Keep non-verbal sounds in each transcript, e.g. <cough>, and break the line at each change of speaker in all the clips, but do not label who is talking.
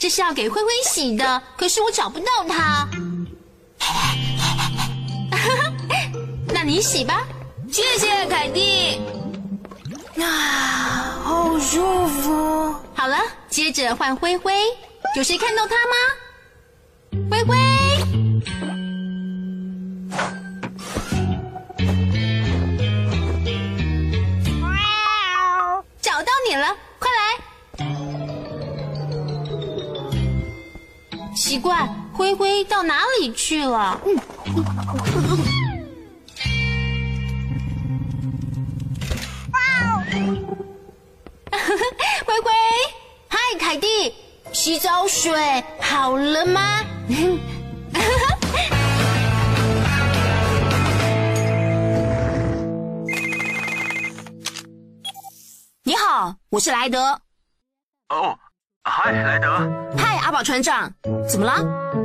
这是要给灰灰洗的，可是我找不到它。<laughs> 那你洗吧，谢谢凯蒂。啊，好舒服。好了，接着换灰灰，有谁看到它吗？灰灰，怪，灰灰到哪里去了？灰灰，嗨，凯蒂，洗澡水好了吗？<laughs> 你好，我是莱德。
哦，嗨，莱德。
嗨，阿宝船长，怎么了？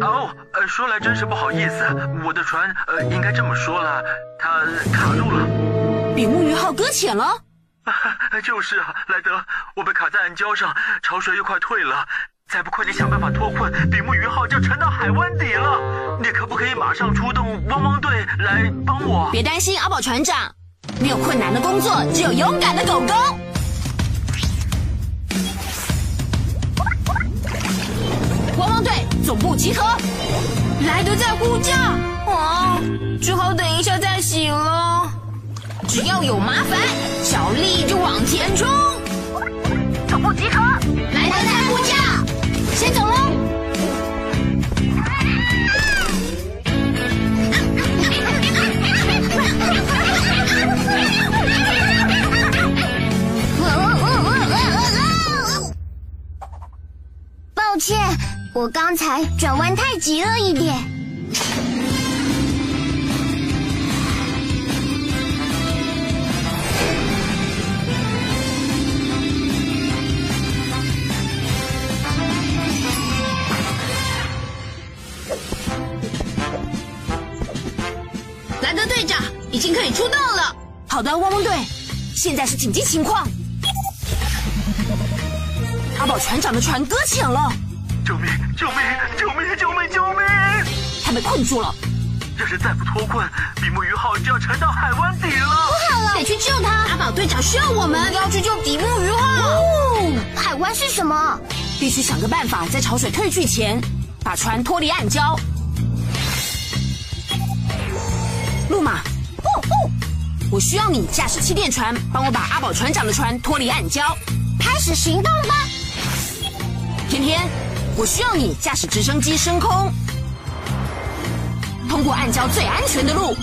哦，呃，说来真是不好意思，我的船，呃，应该这么说了，它卡住了。
比目鱼号搁浅了。<laughs>
就是啊，莱德，我被卡在暗礁上，潮水又快退了，再不快点想办法脱困，比目鱼号就沉到海湾底了。你可不可以马上出动汪汪队来帮我？
别担心，阿宝船长，没有困难的工作，只有勇敢的狗狗。汪汪队总部集合，莱德在呼叫，啊，只好等一下再洗了。只要有麻烦，小丽就往前冲。
我刚才转弯太急了一点。
兰德队长已经可以出动了。好的，汪汪队，现在是紧急情况。阿宝船长的船搁浅了，
救命！救命！救命！救命！救命！
他被困住了，
要是再不脱困，比目鱼号就要沉到海湾底了。
不好了得去救他。阿宝队长需要我们，要去救比目鱼号。
哦，海湾是什么？
必须想个办法，在潮水退去前，把船脱离暗礁。路马，哦哦，我需要你驾驶气垫船，帮我把阿宝船长的船脱离暗礁。
开始行动吧！
甜甜，我需要你驾驶直升机升空，通过暗礁最安全的路。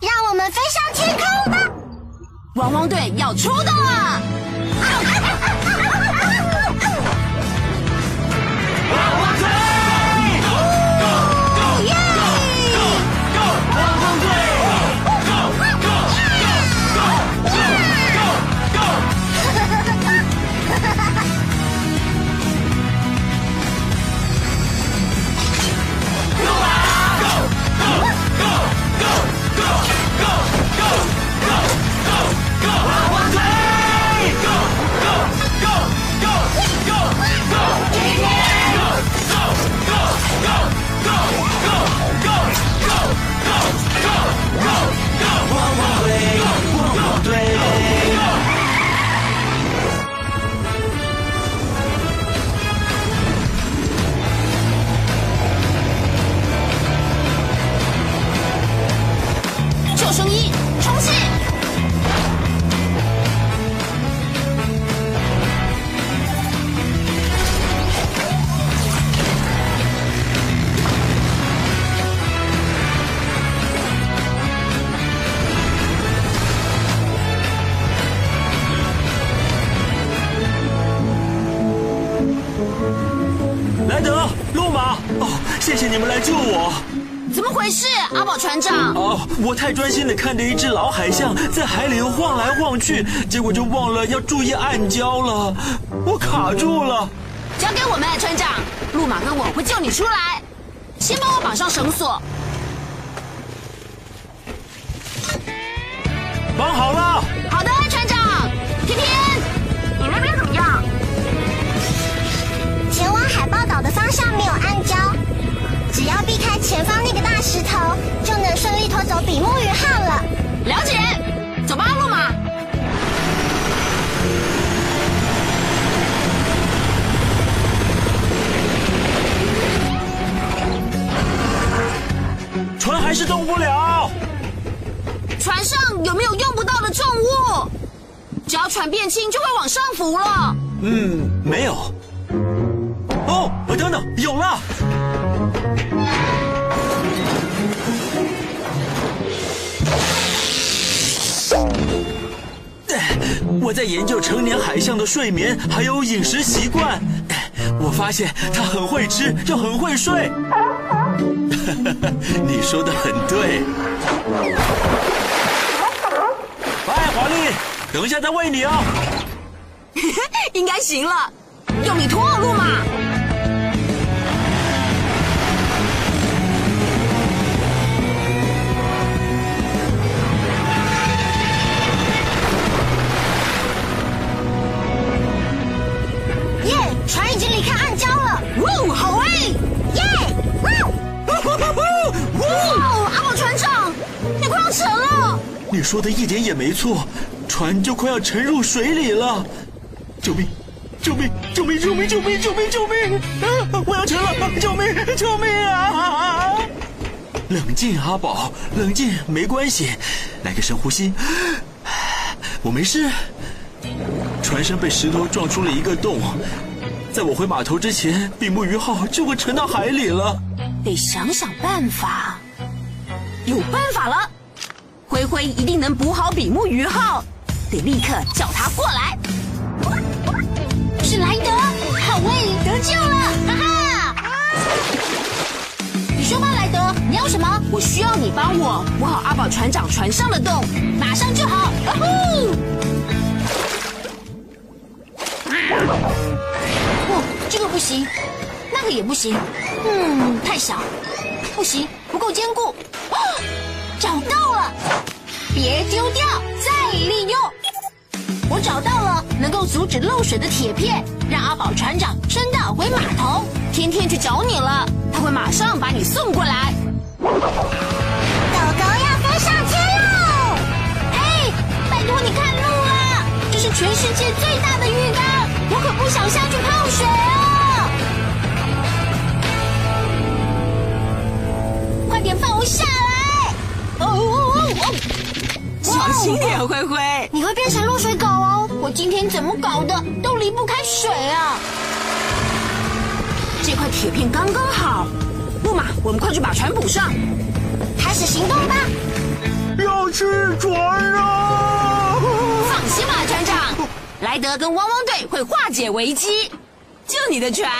让我们飞上天空吧！
汪汪队要出动了！
谢谢你们来救我。
怎么回事，阿宝船长？
哦，我太专心的看着一只老海象在海里晃来晃去，结果就忘了要注意暗礁了，我卡住了。
交给我们，船长，路马跟我会救你出来。先帮我绑上绳索。
豹岛的方向没有暗礁，只要避开前方那个大石头，就能顺利拖走比目鱼号了。
了解，走吧，路马。
船还是动不了。
船上有没有用不到的重物？只要船变轻，就会往上浮了。
嗯，没有。等等，有了！我在研究成年海象的睡眠还有饮食习惯，我发现它很会吃，又很会睡。<laughs> 你说的很对。哎，华丽，等一下再喂你哦。<laughs>
应该行了，用力拖，路
嘛。
哇，好哎！
耶，哇！
哇，阿宝船长，你快要沉了。
你说的一点也没错，船就快要沉入水里了！救命！救命！救命！救命！救命！救命！救命！啊！我要沉了！救命！救命啊！冷静，阿宝，冷静，没关系，来个深呼吸。我没事。船身被石头撞出了一个洞，在我回码头之前，比目鱼号就会沉到海里了。
得想想办法。有办法了！灰灰一定能补好比目鱼号，得立刻叫他过来。是莱德，好喂，得救了，哈哈！你说吧，莱德，你要什么？我需要你帮我补好阿宝船长船上的洞，马上就好。啊呼！不行，那个也不行，嗯，太小，不行，不够坚固。啊，找到了，别丢掉，再利用。我找到了能够阻止漏水的铁片，让阿宝船长撑到回码头。天天去找你了，他会马上把你送过来。
狗狗要飞上天喽！
哎，拜托你看路啦！这是全世界最大的浴缸，我可不想下去泡水啊！快点放我下来！哦哦哦哦！小心点，灰灰。
你会变成落水狗哦。
我今天怎么搞的，都离不开水啊！这块铁片刚刚好，木马，我们快去把船补上，
开始行动吧！
要去船啊！
放心吧，船长，莱德跟汪汪队会化解危机，救你的船。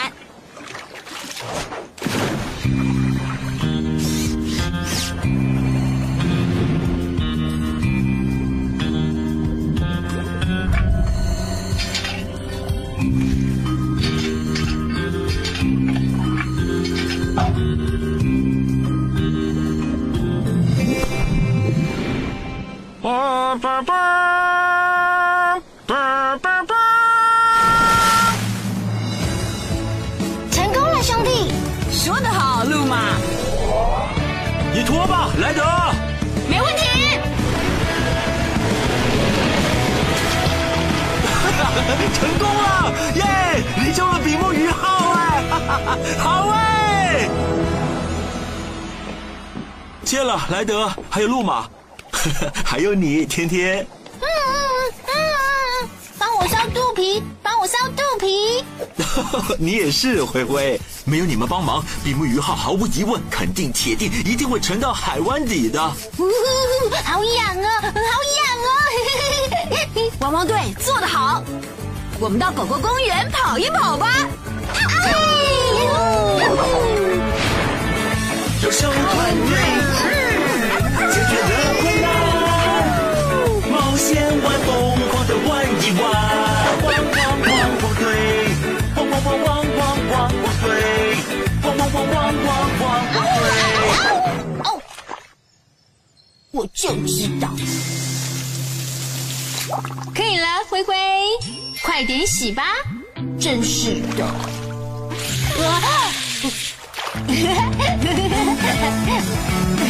拖吧，莱德。
没问题。<laughs>
成功了，耶！你救了比目鱼号哎，<laughs> 好哎！谢了，莱德，还有路马，<laughs> 还有你，天天。
嗯嗯嗯，帮我烧肚皮，帮我烧肚皮。
你也是，灰灰。没有你们帮忙，比目鱼号毫无疑问，肯定、铁定一定会沉到海湾底的。<laughs>
好痒啊，好痒啊！<laughs>
汪汪队做得好，我们到狗狗公园跑一跑吧。
有手团队，解决了困难，
快点洗吧。真是。的 <laughs>